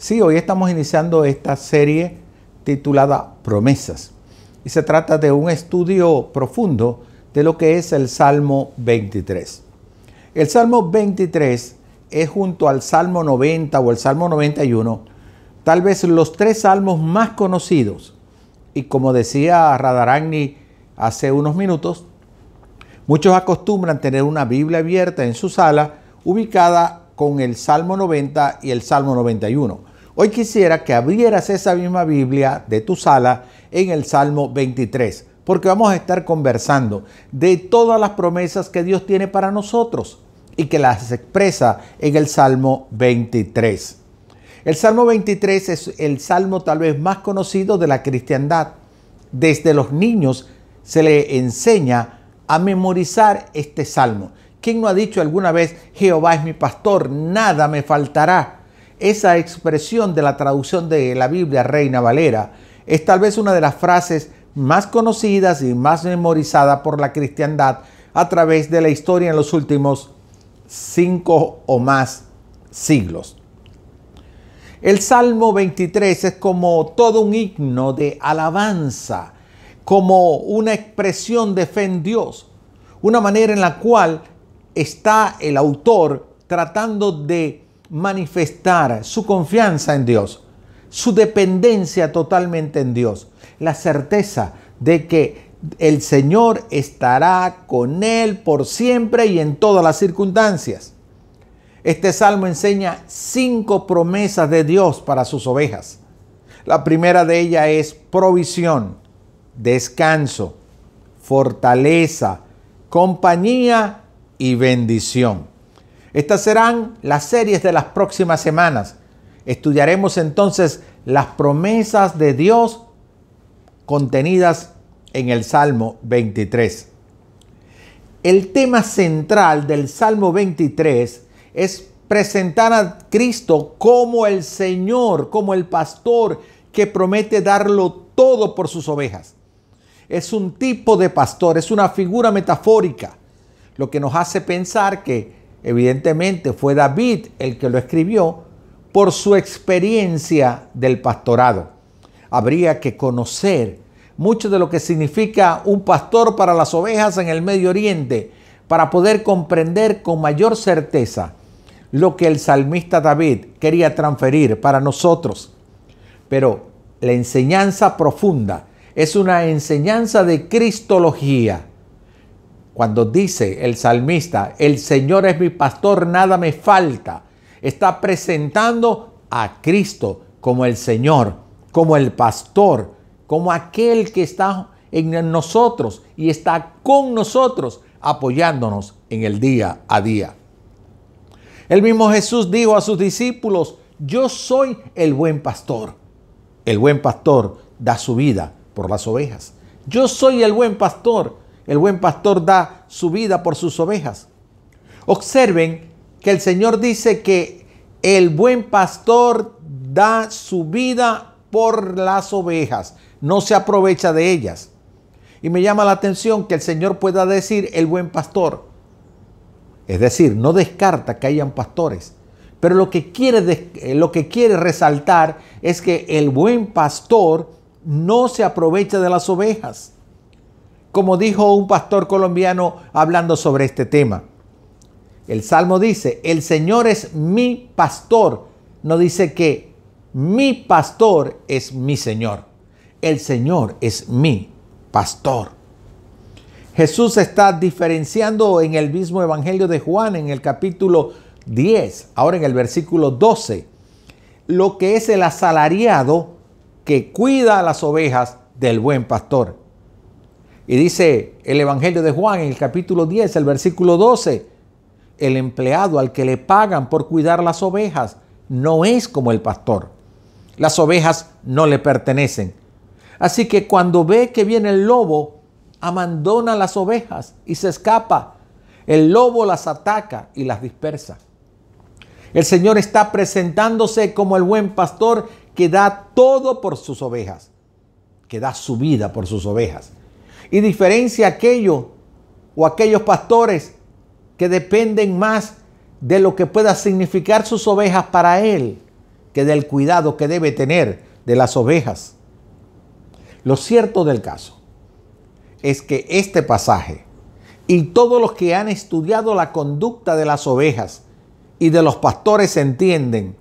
Sí, hoy estamos iniciando esta serie titulada Promesas. Y se trata de un estudio profundo de lo que es el Salmo 23. El Salmo 23 es junto al Salmo 90 o el Salmo 91, tal vez los tres salmos más conocidos. Y como decía Radharagni hace unos minutos, muchos acostumbran tener una Biblia abierta en su sala ubicada con el Salmo 90 y el Salmo 91. Hoy quisiera que abrieras esa misma Biblia de tu sala en el Salmo 23, porque vamos a estar conversando de todas las promesas que Dios tiene para nosotros y que las expresa en el Salmo 23. El Salmo 23 es el salmo tal vez más conocido de la cristiandad. Desde los niños se le enseña a memorizar este salmo. ¿Quién no ha dicho alguna vez, Jehová es mi pastor, nada me faltará? Esa expresión de la traducción de la Biblia Reina Valera es tal vez una de las frases más conocidas y más memorizadas por la cristiandad a través de la historia en los últimos cinco o más siglos. El Salmo 23 es como todo un himno de alabanza, como una expresión de fe en Dios, una manera en la cual está el autor tratando de manifestar su confianza en Dios, su dependencia totalmente en Dios, la certeza de que el Señor estará con él por siempre y en todas las circunstancias. Este salmo enseña cinco promesas de Dios para sus ovejas. La primera de ellas es provisión, descanso, fortaleza, compañía y bendición. Estas serán las series de las próximas semanas. Estudiaremos entonces las promesas de Dios contenidas en el Salmo 23. El tema central del Salmo 23 es presentar a Cristo como el Señor, como el pastor que promete darlo todo por sus ovejas. Es un tipo de pastor, es una figura metafórica, lo que nos hace pensar que Evidentemente fue David el que lo escribió por su experiencia del pastorado. Habría que conocer mucho de lo que significa un pastor para las ovejas en el Medio Oriente para poder comprender con mayor certeza lo que el salmista David quería transferir para nosotros. Pero la enseñanza profunda es una enseñanza de cristología cuando dice el salmista, el Señor es mi pastor, nada me falta, está presentando a Cristo como el Señor, como el pastor, como aquel que está en nosotros y está con nosotros apoyándonos en el día a día. El mismo Jesús dijo a sus discípulos, yo soy el buen pastor. El buen pastor da su vida por las ovejas. Yo soy el buen pastor. El buen pastor da su vida por sus ovejas. Observen que el Señor dice que el buen pastor da su vida por las ovejas, no se aprovecha de ellas. Y me llama la atención que el Señor pueda decir el buen pastor. Es decir, no descarta que hayan pastores. Pero lo que quiere, lo que quiere resaltar es que el buen pastor no se aprovecha de las ovejas como dijo un pastor colombiano hablando sobre este tema. El Salmo dice, el Señor es mi pastor. No dice que mi pastor es mi Señor. El Señor es mi pastor. Jesús está diferenciando en el mismo Evangelio de Juan, en el capítulo 10, ahora en el versículo 12, lo que es el asalariado que cuida a las ovejas del buen pastor. Y dice el Evangelio de Juan en el capítulo 10, el versículo 12, el empleado al que le pagan por cuidar las ovejas no es como el pastor. Las ovejas no le pertenecen. Así que cuando ve que viene el lobo, abandona las ovejas y se escapa. El lobo las ataca y las dispersa. El Señor está presentándose como el buen pastor que da todo por sus ovejas, que da su vida por sus ovejas y diferencia aquello o aquellos pastores que dependen más de lo que pueda significar sus ovejas para Él que del cuidado que debe tener de las ovejas. Lo cierto del caso es que este pasaje y todos los que han estudiado la conducta de las ovejas y de los pastores entienden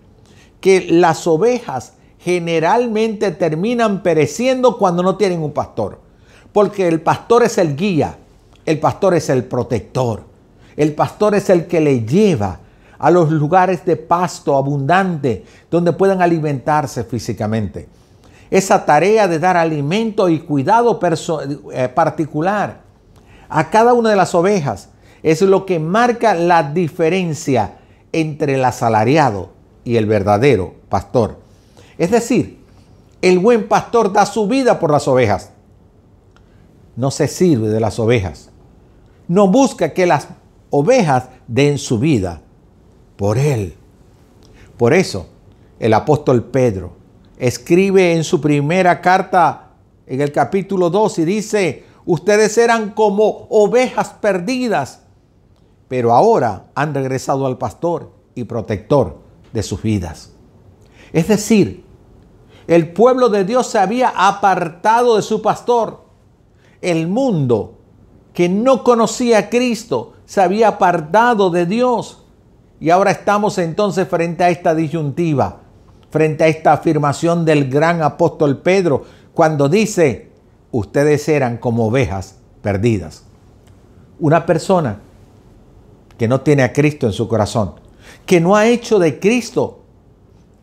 que las ovejas generalmente terminan pereciendo cuando no tienen un pastor. Porque el pastor es el guía, el pastor es el protector, el pastor es el que le lleva a los lugares de pasto abundante donde puedan alimentarse físicamente. Esa tarea de dar alimento y cuidado eh, particular a cada una de las ovejas es lo que marca la diferencia entre el asalariado y el verdadero pastor. Es decir, el buen pastor da su vida por las ovejas. No se sirve de las ovejas. No busca que las ovejas den su vida por él. Por eso, el apóstol Pedro escribe en su primera carta en el capítulo 2 y dice, ustedes eran como ovejas perdidas, pero ahora han regresado al pastor y protector de sus vidas. Es decir, el pueblo de Dios se había apartado de su pastor. El mundo que no conocía a Cristo se había apartado de Dios. Y ahora estamos entonces frente a esta disyuntiva, frente a esta afirmación del gran apóstol Pedro, cuando dice, ustedes eran como ovejas perdidas. Una persona que no tiene a Cristo en su corazón, que no ha hecho de Cristo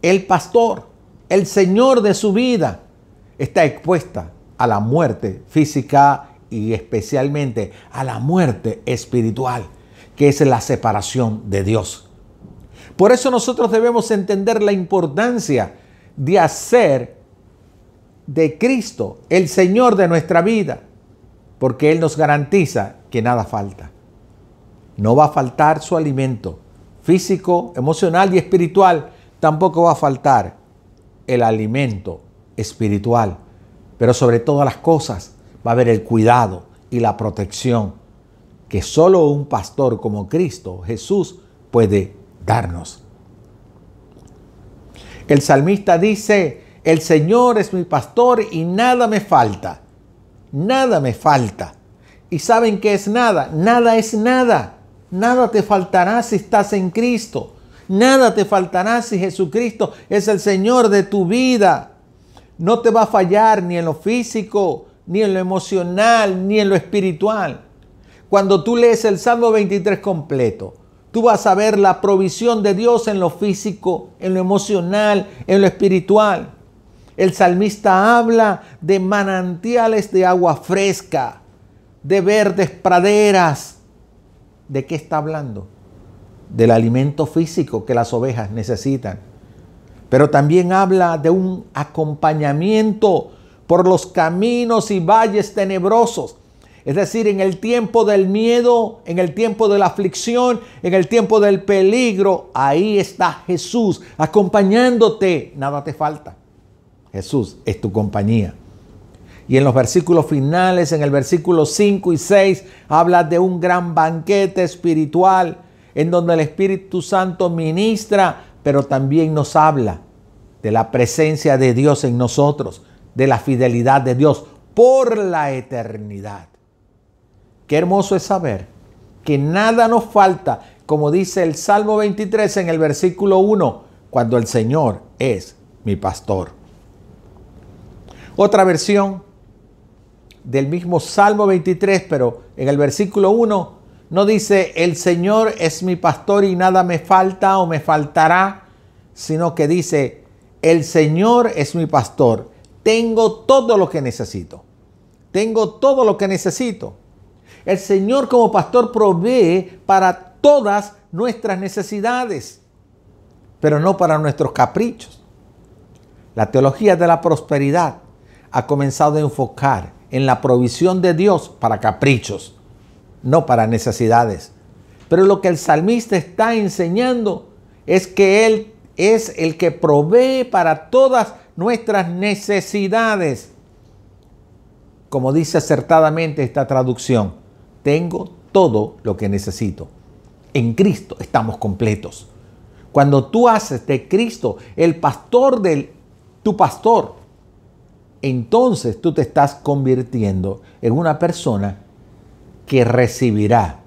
el pastor, el Señor de su vida, está expuesta a la muerte física y especialmente a la muerte espiritual, que es la separación de Dios. Por eso nosotros debemos entender la importancia de hacer de Cristo el Señor de nuestra vida, porque Él nos garantiza que nada falta. No va a faltar su alimento físico, emocional y espiritual. Tampoco va a faltar el alimento espiritual. Pero sobre todas las cosas va a haber el cuidado y la protección que solo un pastor como Cristo, Jesús, puede darnos. El salmista dice, el Señor es mi pastor y nada me falta. Nada me falta. ¿Y saben qué es nada? Nada es nada. Nada te faltará si estás en Cristo. Nada te faltará si Jesucristo es el Señor de tu vida. No te va a fallar ni en lo físico, ni en lo emocional, ni en lo espiritual. Cuando tú lees el Salmo 23 completo, tú vas a ver la provisión de Dios en lo físico, en lo emocional, en lo espiritual. El salmista habla de manantiales de agua fresca, de verdes praderas. ¿De qué está hablando? Del alimento físico que las ovejas necesitan. Pero también habla de un acompañamiento por los caminos y valles tenebrosos. Es decir, en el tiempo del miedo, en el tiempo de la aflicción, en el tiempo del peligro, ahí está Jesús acompañándote. Nada te falta. Jesús es tu compañía. Y en los versículos finales, en el versículo 5 y 6, habla de un gran banquete espiritual en donde el Espíritu Santo ministra, pero también nos habla de la presencia de Dios en nosotros de la fidelidad de Dios por la eternidad. Qué hermoso es saber que nada nos falta, como dice el Salmo 23 en el versículo 1, cuando el Señor es mi pastor. Otra versión del mismo Salmo 23, pero en el versículo 1 no dice, el Señor es mi pastor y nada me falta o me faltará, sino que dice, el Señor es mi pastor tengo todo lo que necesito. Tengo todo lo que necesito. El Señor como pastor provee para todas nuestras necesidades, pero no para nuestros caprichos. La teología de la prosperidad ha comenzado a enfocar en la provisión de Dios para caprichos, no para necesidades. Pero lo que el salmista está enseñando es que Él es el que provee para todas nuestras necesidades. Como dice acertadamente esta traducción, tengo todo lo que necesito. En Cristo estamos completos. Cuando tú haces de Cristo el pastor del tu pastor, entonces tú te estás convirtiendo en una persona que recibirá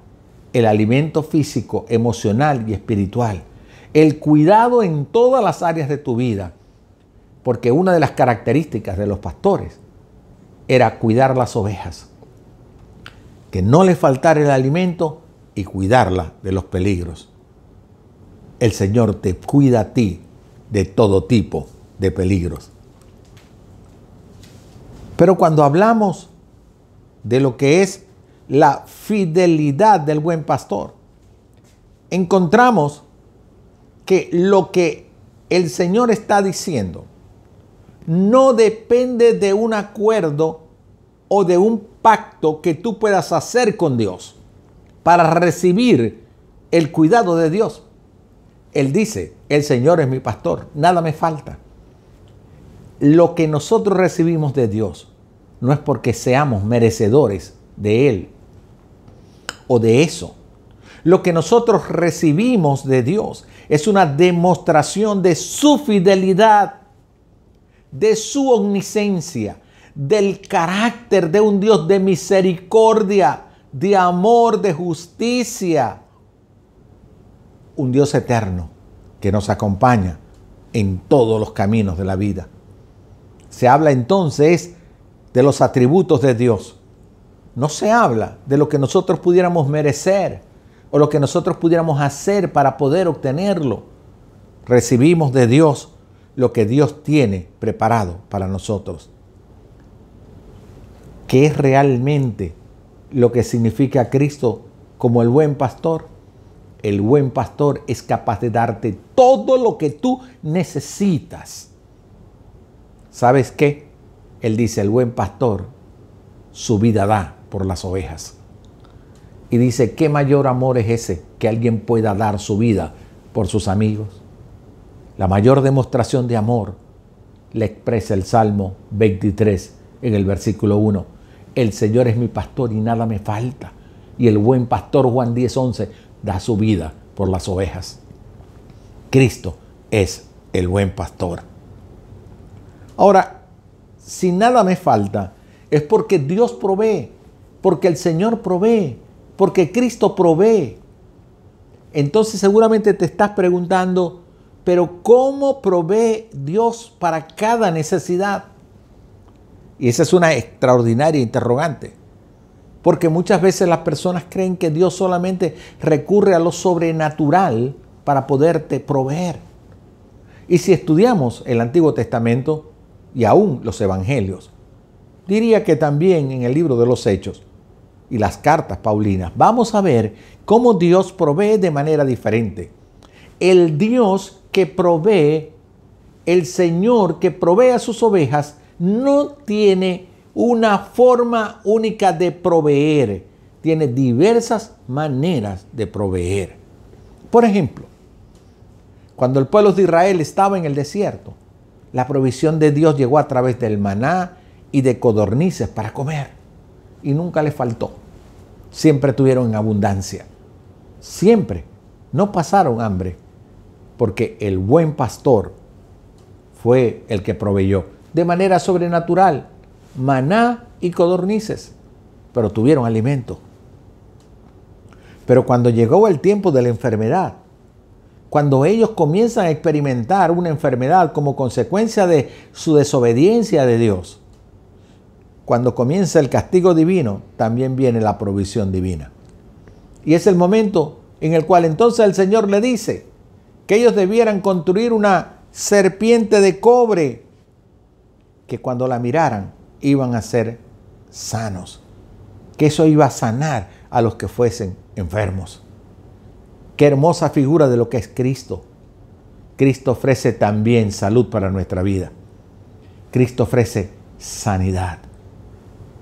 el alimento físico, emocional y espiritual, el cuidado en todas las áreas de tu vida, porque una de las características de los pastores era cuidar las ovejas, que no le faltara el alimento y cuidarla de los peligros. El Señor te cuida a ti de todo tipo de peligros. Pero cuando hablamos de lo que es la fidelidad del buen pastor, encontramos que lo que el Señor está diciendo no depende de un acuerdo o de un pacto que tú puedas hacer con Dios para recibir el cuidado de Dios. Él dice, el Señor es mi pastor, nada me falta. Lo que nosotros recibimos de Dios no es porque seamos merecedores de Él o de eso. Lo que nosotros recibimos de Dios es una demostración de su fidelidad, de su omnisencia, del carácter de un Dios de misericordia, de amor, de justicia. Un Dios eterno que nos acompaña en todos los caminos de la vida. Se habla entonces de los atributos de Dios. No se habla de lo que nosotros pudiéramos merecer o lo que nosotros pudiéramos hacer para poder obtenerlo. Recibimos de Dios lo que Dios tiene preparado para nosotros. ¿Qué es realmente lo que significa Cristo como el buen pastor? El buen pastor es capaz de darte todo lo que tú necesitas. ¿Sabes qué? Él dice, el buen pastor su vida da por las ovejas. Y dice, ¿qué mayor amor es ese que alguien pueda dar su vida por sus amigos? La mayor demostración de amor le expresa el Salmo 23 en el versículo 1. El Señor es mi pastor y nada me falta. Y el buen pastor Juan 10:11 da su vida por las ovejas. Cristo es el buen pastor. Ahora, si nada me falta, es porque Dios provee porque el Señor provee, porque Cristo provee. Entonces seguramente te estás preguntando, pero ¿cómo provee Dios para cada necesidad? Y esa es una extraordinaria interrogante. Porque muchas veces las personas creen que Dios solamente recurre a lo sobrenatural para poderte proveer. Y si estudiamos el Antiguo Testamento y aún los Evangelios, diría que también en el libro de los Hechos, y las cartas paulinas, vamos a ver cómo Dios provee de manera diferente. El Dios que provee, el Señor que provee a sus ovejas, no tiene una forma única de proveer, tiene diversas maneras de proveer. Por ejemplo, cuando el pueblo de Israel estaba en el desierto, la provisión de Dios llegó a través del maná y de codornices para comer y nunca le faltó. Siempre tuvieron abundancia. Siempre. No pasaron hambre. Porque el buen pastor fue el que proveyó de manera sobrenatural maná y codornices. Pero tuvieron alimento. Pero cuando llegó el tiempo de la enfermedad, cuando ellos comienzan a experimentar una enfermedad como consecuencia de su desobediencia de Dios, cuando comienza el castigo divino, también viene la provisión divina. Y es el momento en el cual entonces el Señor le dice que ellos debieran construir una serpiente de cobre que cuando la miraran iban a ser sanos, que eso iba a sanar a los que fuesen enfermos. Qué hermosa figura de lo que es Cristo. Cristo ofrece también salud para nuestra vida. Cristo ofrece sanidad.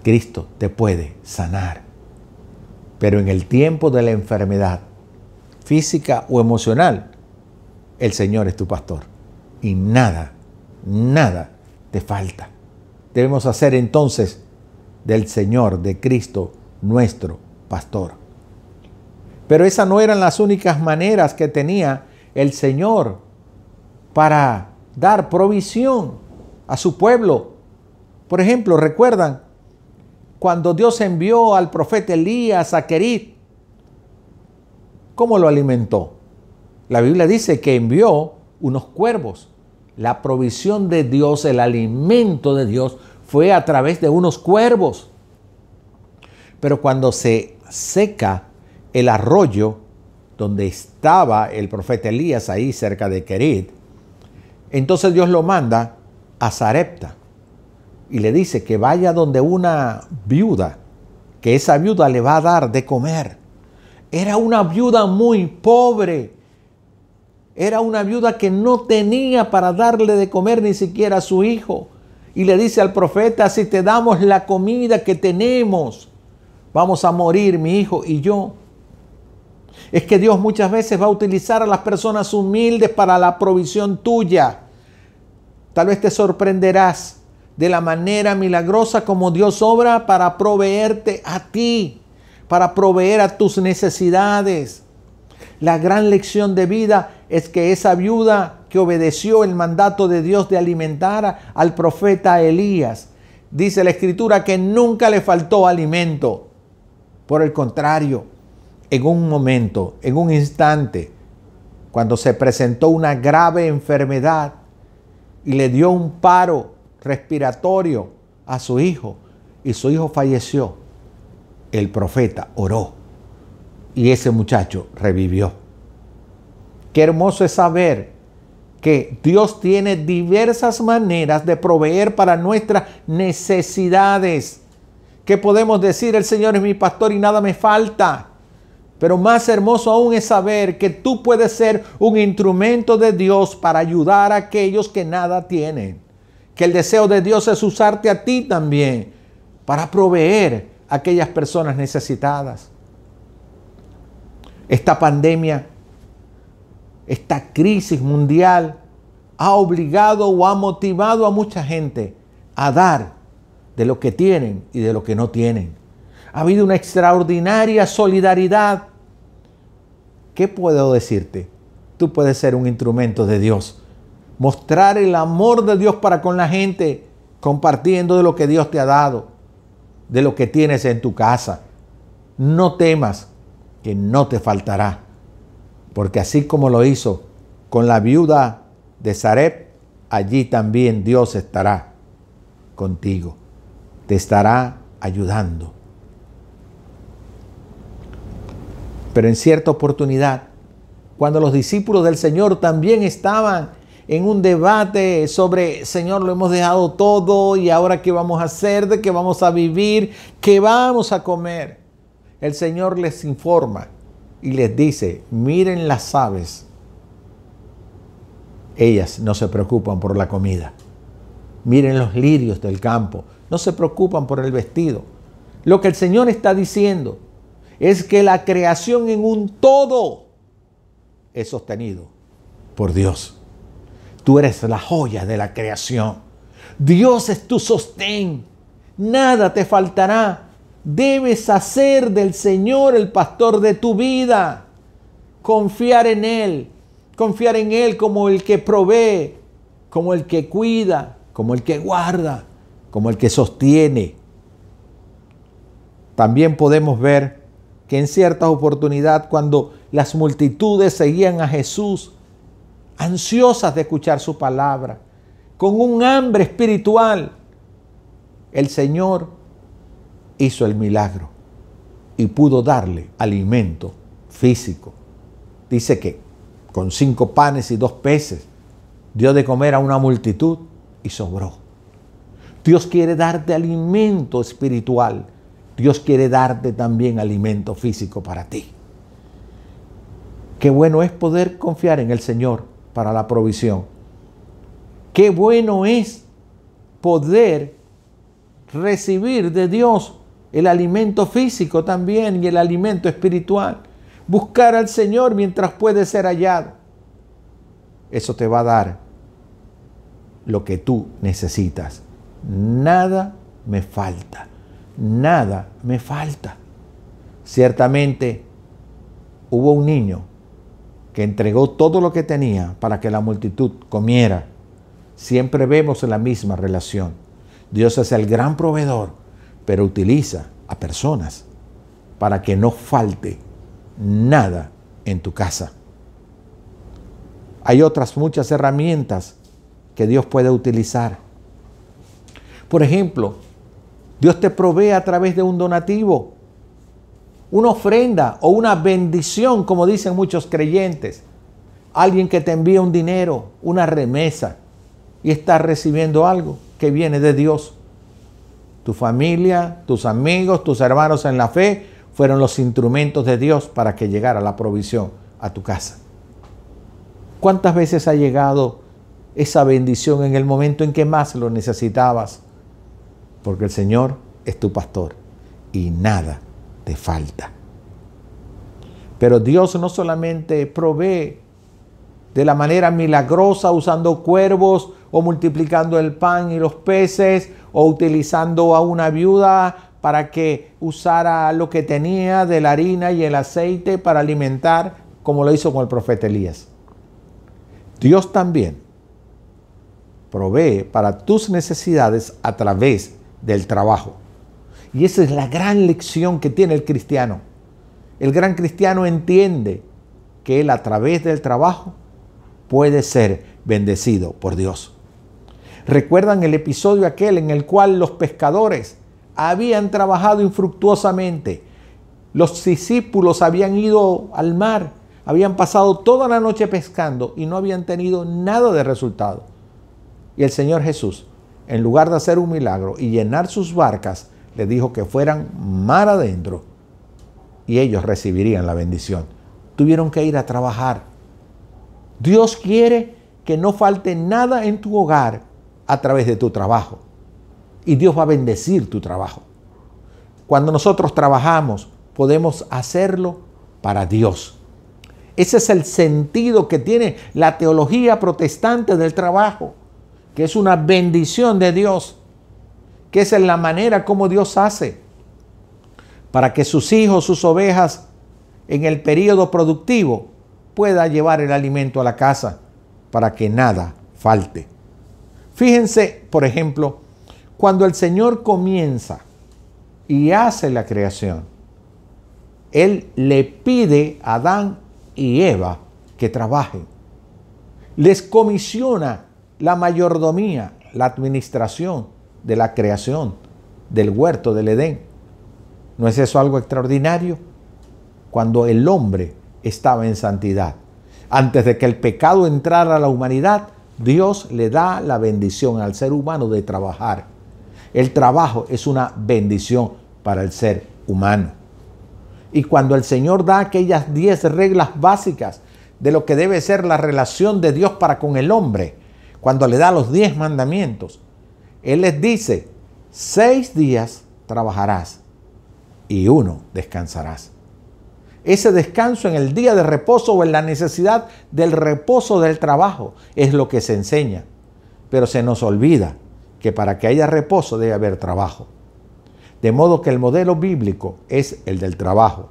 Cristo te puede sanar. Pero en el tiempo de la enfermedad, física o emocional, el Señor es tu pastor. Y nada, nada te falta. Debemos hacer entonces del Señor, de Cristo, nuestro pastor. Pero esas no eran las únicas maneras que tenía el Señor para dar provisión a su pueblo. Por ejemplo, recuerdan cuando Dios envió al profeta Elías a Querit, ¿cómo lo alimentó? La Biblia dice que envió unos cuervos. La provisión de Dios, el alimento de Dios, fue a través de unos cuervos. Pero cuando se seca el arroyo donde estaba el profeta Elías, ahí cerca de Kerit, entonces Dios lo manda a Zarepta y le dice que vaya donde una viuda, que esa viuda le va a dar de comer. Era una viuda muy pobre. Era una viuda que no tenía para darle de comer ni siquiera a su hijo. Y le dice al profeta, si te damos la comida que tenemos, vamos a morir mi hijo y yo. Es que Dios muchas veces va a utilizar a las personas humildes para la provisión tuya. Tal vez te sorprenderás de la manera milagrosa como Dios obra para proveerte a ti, para proveer a tus necesidades. La gran lección de vida es que esa viuda que obedeció el mandato de Dios de alimentar al profeta Elías, dice la escritura que nunca le faltó alimento. Por el contrario, en un momento, en un instante, cuando se presentó una grave enfermedad y le dio un paro respiratorio a su hijo y su hijo falleció, el profeta oró y ese muchacho revivió. Qué hermoso es saber que Dios tiene diversas maneras de proveer para nuestras necesidades. ¿Qué podemos decir? El Señor es mi pastor y nada me falta. Pero más hermoso aún es saber que tú puedes ser un instrumento de Dios para ayudar a aquellos que nada tienen. Que el deseo de Dios es usarte a ti también para proveer a aquellas personas necesitadas. Esta pandemia, esta crisis mundial ha obligado o ha motivado a mucha gente a dar de lo que tienen y de lo que no tienen. Ha habido una extraordinaria solidaridad. ¿Qué puedo decirte? Tú puedes ser un instrumento de Dios. Mostrar el amor de Dios para con la gente, compartiendo de lo que Dios te ha dado, de lo que tienes en tu casa. No temas que no te faltará, porque así como lo hizo con la viuda de Sarep, allí también Dios estará contigo te estará ayudando. Pero en cierta oportunidad, cuando los discípulos del Señor también estaban en un debate sobre, Señor, lo hemos dejado todo y ahora qué vamos a hacer, de qué vamos a vivir, qué vamos a comer. El Señor les informa y les dice, miren las aves, ellas no se preocupan por la comida. Miren los lirios del campo, no se preocupan por el vestido. Lo que el Señor está diciendo es que la creación en un todo es sostenido por Dios. Tú eres la joya de la creación. Dios es tu sostén. Nada te faltará. Debes hacer del Señor el pastor de tu vida. Confiar en Él. Confiar en Él como el que provee, como el que cuida, como el que guarda como el que sostiene. También podemos ver que en cierta oportunidad cuando las multitudes seguían a Jesús, ansiosas de escuchar su palabra, con un hambre espiritual, el Señor hizo el milagro y pudo darle alimento físico. Dice que con cinco panes y dos peces dio de comer a una multitud y sobró. Dios quiere darte alimento espiritual. Dios quiere darte también alimento físico para ti. Qué bueno es poder confiar en el Señor para la provisión. Qué bueno es poder recibir de Dios el alimento físico también y el alimento espiritual. Buscar al Señor mientras puede ser hallado. Eso te va a dar lo que tú necesitas nada me falta, nada me falta. Ciertamente hubo un niño que entregó todo lo que tenía para que la multitud comiera. Siempre vemos la misma relación. Dios es el gran proveedor, pero utiliza a personas para que no falte nada en tu casa. Hay otras muchas herramientas que Dios puede utilizar. Por ejemplo, Dios te provee a través de un donativo, una ofrenda o una bendición, como dicen muchos creyentes. Alguien que te envía un dinero, una remesa, y estás recibiendo algo que viene de Dios. Tu familia, tus amigos, tus hermanos en la fe fueron los instrumentos de Dios para que llegara la provisión a tu casa. ¿Cuántas veces ha llegado esa bendición en el momento en que más lo necesitabas? Porque el Señor es tu pastor y nada te falta. Pero Dios no solamente provee de la manera milagrosa usando cuervos o multiplicando el pan y los peces o utilizando a una viuda para que usara lo que tenía de la harina y el aceite para alimentar, como lo hizo con el profeta Elías. Dios también provee para tus necesidades a través del trabajo. Y esa es la gran lección que tiene el cristiano. El gran cristiano entiende que él a través del trabajo puede ser bendecido por Dios. ¿Recuerdan el episodio aquel en el cual los pescadores habían trabajado infructuosamente? Los discípulos habían ido al mar, habían pasado toda la noche pescando y no habían tenido nada de resultado. Y el Señor Jesús, en lugar de hacer un milagro y llenar sus barcas, le dijo que fueran mar adentro y ellos recibirían la bendición. Tuvieron que ir a trabajar. Dios quiere que no falte nada en tu hogar a través de tu trabajo. Y Dios va a bendecir tu trabajo. Cuando nosotros trabajamos, podemos hacerlo para Dios. Ese es el sentido que tiene la teología protestante del trabajo, que es una bendición de Dios, que es en la manera como Dios hace para que sus hijos, sus ovejas, en el periodo productivo, pueda llevar el alimento a la casa, para que nada falte. Fíjense, por ejemplo, cuando el Señor comienza y hace la creación, Él le pide a Adán y Eva que trabajen. Les comisiona la mayordomía, la administración de la creación del huerto del Edén. ¿No es eso algo extraordinario? Cuando el hombre estaba en santidad. Antes de que el pecado entrara a la humanidad, Dios le da la bendición al ser humano de trabajar. El trabajo es una bendición para el ser humano. Y cuando el Señor da aquellas diez reglas básicas de lo que debe ser la relación de Dios para con el hombre, cuando le da los diez mandamientos, Él les dice, seis días trabajarás y uno descansarás ese descanso en el día de reposo o en la necesidad del reposo del trabajo. Es lo que se enseña. Pero se nos olvida que para que haya reposo debe haber trabajo. De modo que el modelo bíblico es el del trabajo.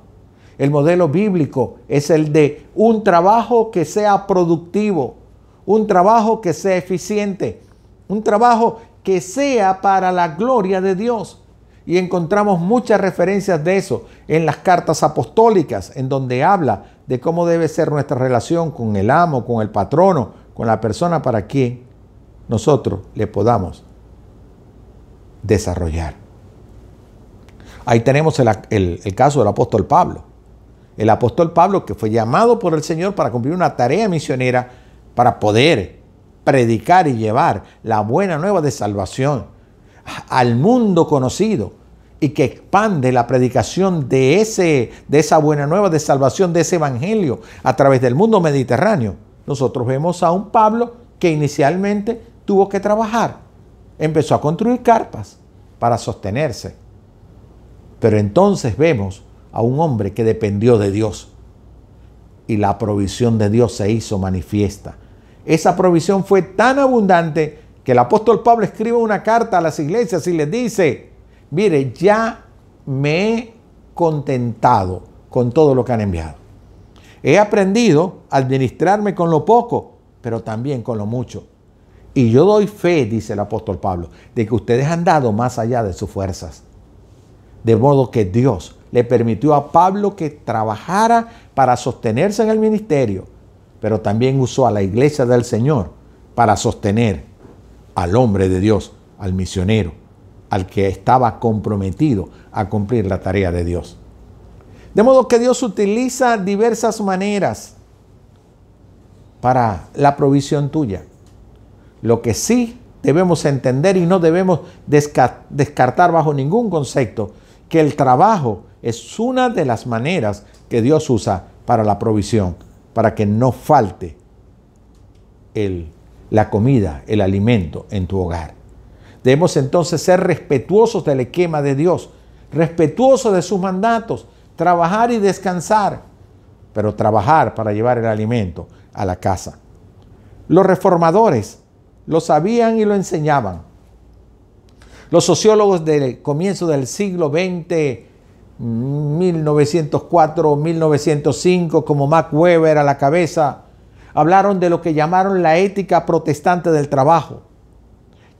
El modelo bíblico es el de un trabajo que sea productivo, un trabajo que sea eficiente, un trabajo que sea para la gloria de Dios. Y encontramos muchas referencias de eso en las cartas apostólicas, en donde habla de cómo debe ser nuestra relación con el amo, con el patrono, con la persona para quien nosotros le podamos desarrollar. Ahí tenemos el, el, caso del apóstol Pablo. El apóstol Pablo que fue llamado por el Señor para cumplir una tarea misionera para poder predicar y llevar la buena nueva de salvación al mundo conocido y que expande la predicación de, ese, de esa buena nueva de salvación, de ese evangelio a través del mundo mediterráneo. Nosotros vemos a un Pablo que inicialmente tuvo que trabajar. Empezó a construir carpas para sostenerse. Pero entonces vemos a un hombre que dependió de Dios y la provisión de Dios se hizo manifiesta. Esa provisión fue tan abundante que el apóstol Pablo escribe una carta a las iglesias y les dice, mire, ya me he contentado con todo lo que han enviado. He aprendido a administrarme con lo poco, pero también con lo mucho. Y yo doy fe, dice el apóstol Pablo, de que ustedes han dado más allá de sus fuerzas. De modo que Dios le permitió a Pablo que trabajara para sostenerse en el ministerio, pero también usó a la iglesia del Señor para sostener al hombre de Dios, al misionero, al que estaba comprometido a cumplir la tarea de Dios. De modo que Dios utiliza diversas maneras para la provisión tuya. Lo que sí debemos entender y no debemos descartar bajo ningún concepto, que el trabajo es una de las maneras que Dios usa para la provisión, para que no falte el, la comida, el alimento en tu hogar. Debemos entonces ser respetuosos del esquema de Dios, respetuosos de sus mandatos, trabajar y descansar, pero trabajar para llevar el alimento a la casa. Los reformadores lo sabían y lo enseñaban. Los sociólogos del comienzo del siglo XX, 1904, 1905, como Mac Weber a la cabeza, hablaron de lo que llamaron la ética protestante del trabajo,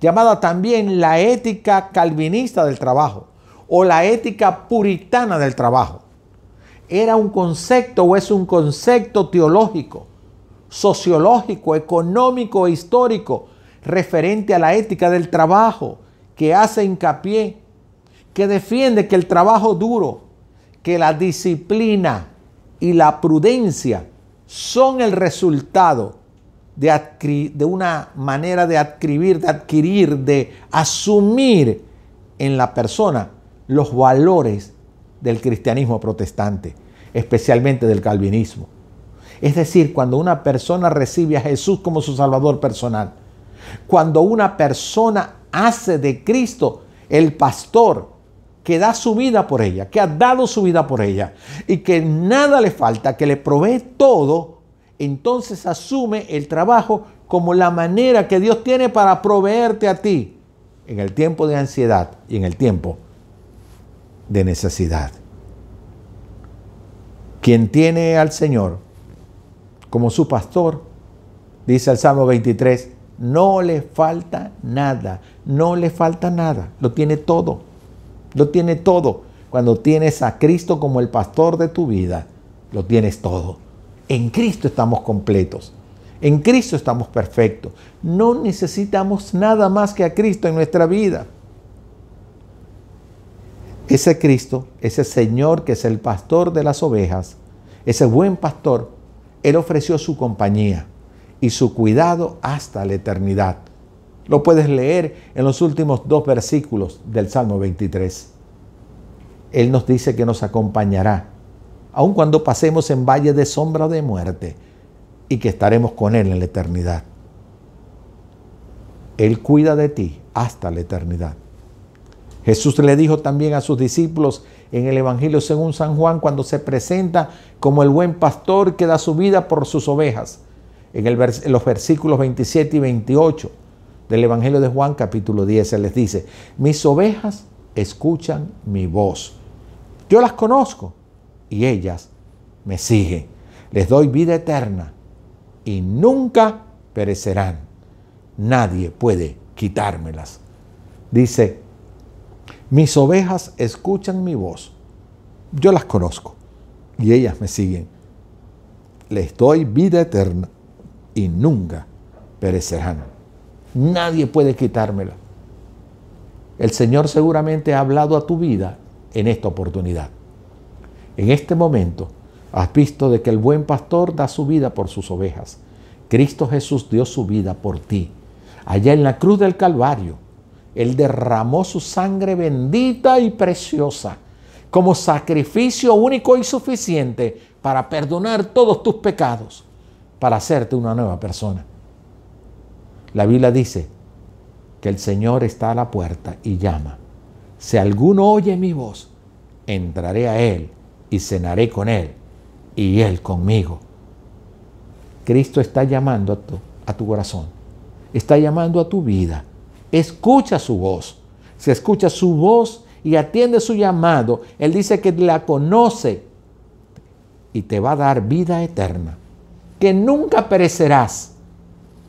llamada también la ética calvinista del trabajo o la ética puritana del trabajo. Era un concepto o es un concepto teológico, sociológico, económico e histórico referente a la ética del trabajo que hace hincapié, que defiende que el trabajo duro, que la disciplina y la prudencia son el resultado de, una manera de adquirir, de adquirir, de asumir en la persona los valores del cristianismo protestante, especialmente del calvinismo. Es decir, cuando una persona recibe a Jesús como su Salvador personal, cuando una persona hace de Cristo el pastor que da su vida por ella, que ha dado su vida por ella y que nada le falta, que le provee todo, entonces asume el trabajo como la manera que Dios tiene para proveerte a ti en el tiempo de ansiedad y en el tiempo de necesidad. Quien tiene al Señor como su pastor, dice el Salmo 23, no le falta nada, no le falta nada, lo tiene todo, lo tiene todo. Cuando tienes a Cristo como el pastor de tu vida, lo tienes todo. En Cristo estamos completos. En Cristo estamos perfectos. No necesitamos nada más que a Cristo en nuestra vida. Ese Cristo, ese Señor que es el pastor de las ovejas, ese buen pastor, Él ofreció su compañía y su cuidado hasta la eternidad. Lo puedes leer en los últimos dos versículos del Salmo 23. Él nos dice que nos acompañará, aun cuando pasemos en valle de sombra de muerte, y que estaremos con Él en la eternidad. Él cuida de ti hasta la eternidad. Jesús le dijo también a sus discípulos en el Evangelio según San Juan cuando se presenta como el buen pastor que da su vida por sus ovejas. En, los versículos 27 y 28 del Evangelio de Juan capítulo 10 se les dice, mis ovejas escuchan mi voz. Yo las conozco y ellas me siguen. Les doy vida eterna y nunca perecerán. Nadie puede quitármelas. Dice mis ovejas escuchan mi voz. Yo las conozco y ellas me siguen. Les doy vida eterna y nunca perecerán. Nadie puede quitármela. El Señor seguramente ha hablado a tu vida en esta oportunidad. En este momento has visto de que el buen pastor da su vida por sus ovejas. Cristo Jesús dio su vida por ti. Allá en la cruz del Calvario, él derramó su sangre bendita y preciosa como sacrificio único y suficiente para perdonar todos tus pecados, para hacerte una nueva persona. La Biblia dice que el Señor está a la puerta y llama. Si alguno oye mi voz, entraré a Él y cenaré con Él y Él conmigo. Cristo está llamando a tu, corazón, está llamando a tu vida escucha su voz. Si escucha su voz y atiende su llamado, Él dice que la conoce, y te va a dar vida eterna, que nunca perecerás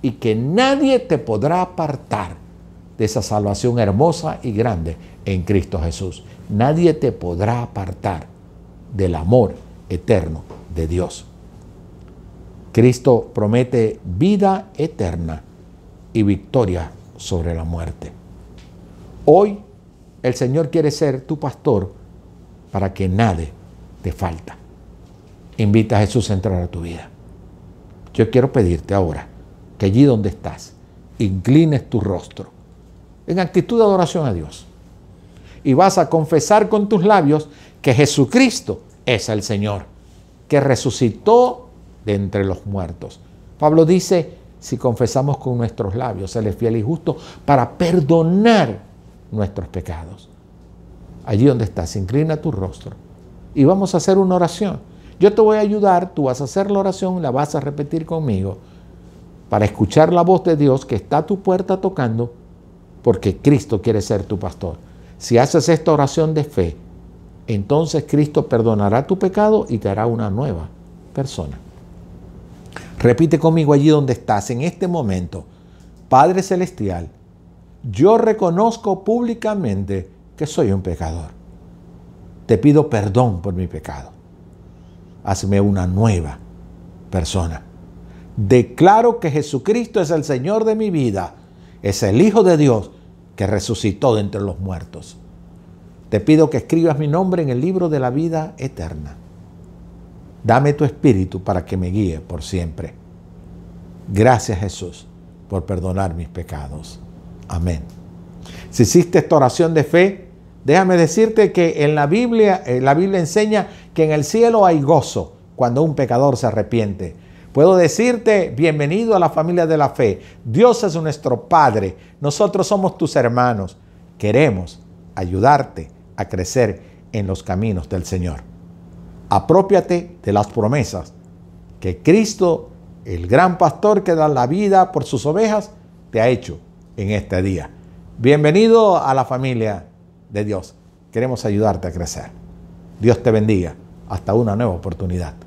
y que nadie te podrá apartar de esa salvación hermosa y grande en Cristo Jesús. Nadie te podrá apartar del amor eterno de Dios. Cristo promete vida eterna y victoria sobre la muerte. Hoy el Señor quiere ser tu pastor para que nadie te falta. Invita a Jesús a entrar a tu vida. Yo quiero pedirte ahora que allí donde estás, inclines tu rostro en actitud de adoración a Dios. Y vas a confesar con tus labios que Jesucristo es el Señor, que resucitó de entre los muertos. Pablo dice, si confesamos con nuestros labios, Él es fiel y justo para perdonar nuestros pecados. Allí donde estás, inclina tu rostro y vamos a hacer una oración. Yo te voy a ayudar, tú vas a hacer la oración, la vas a repetir conmigo para escuchar la voz de Dios que está a tu puerta tocando porque Cristo quiere ser tu pastor. Si haces esta oración de fe, entonces Cristo perdonará tu pecado y te hará una nueva persona. Repite conmigo allí donde estás en este momento. Padre Celestial, yo reconozco públicamente que soy un pecador. Te pido perdón por mi pecado. Hazme una nueva persona. Declaro que Jesucristo es el Señor de mi vida, es el Hijo de Dios que resucitó de entre los muertos. Te pido que escribas mi nombre en el libro de la vida eterna. Dame tu espíritu para que me guíe por siempre. Gracias Jesús por perdonar mis pecados. Amén. Si hiciste esta oración de fe, déjame decirte que en la Biblia, eh, la Biblia enseña que en el cielo hay gozo cuando un pecador se arrepiente. Puedo decirte, bienvenido a la familia de la fe. Dios es nuestro Padre. Nosotros somos tus hermanos. Queremos ayudarte a crecer en los caminos del Señor. Apropiate de las promesas que Cristo, el gran pastor que da la vida por sus ovejas, te ha hecho en este día. Bienvenido a la familia de Dios. Queremos ayudarte a crecer. Dios te bendiga. Hasta una nueva oportunidad.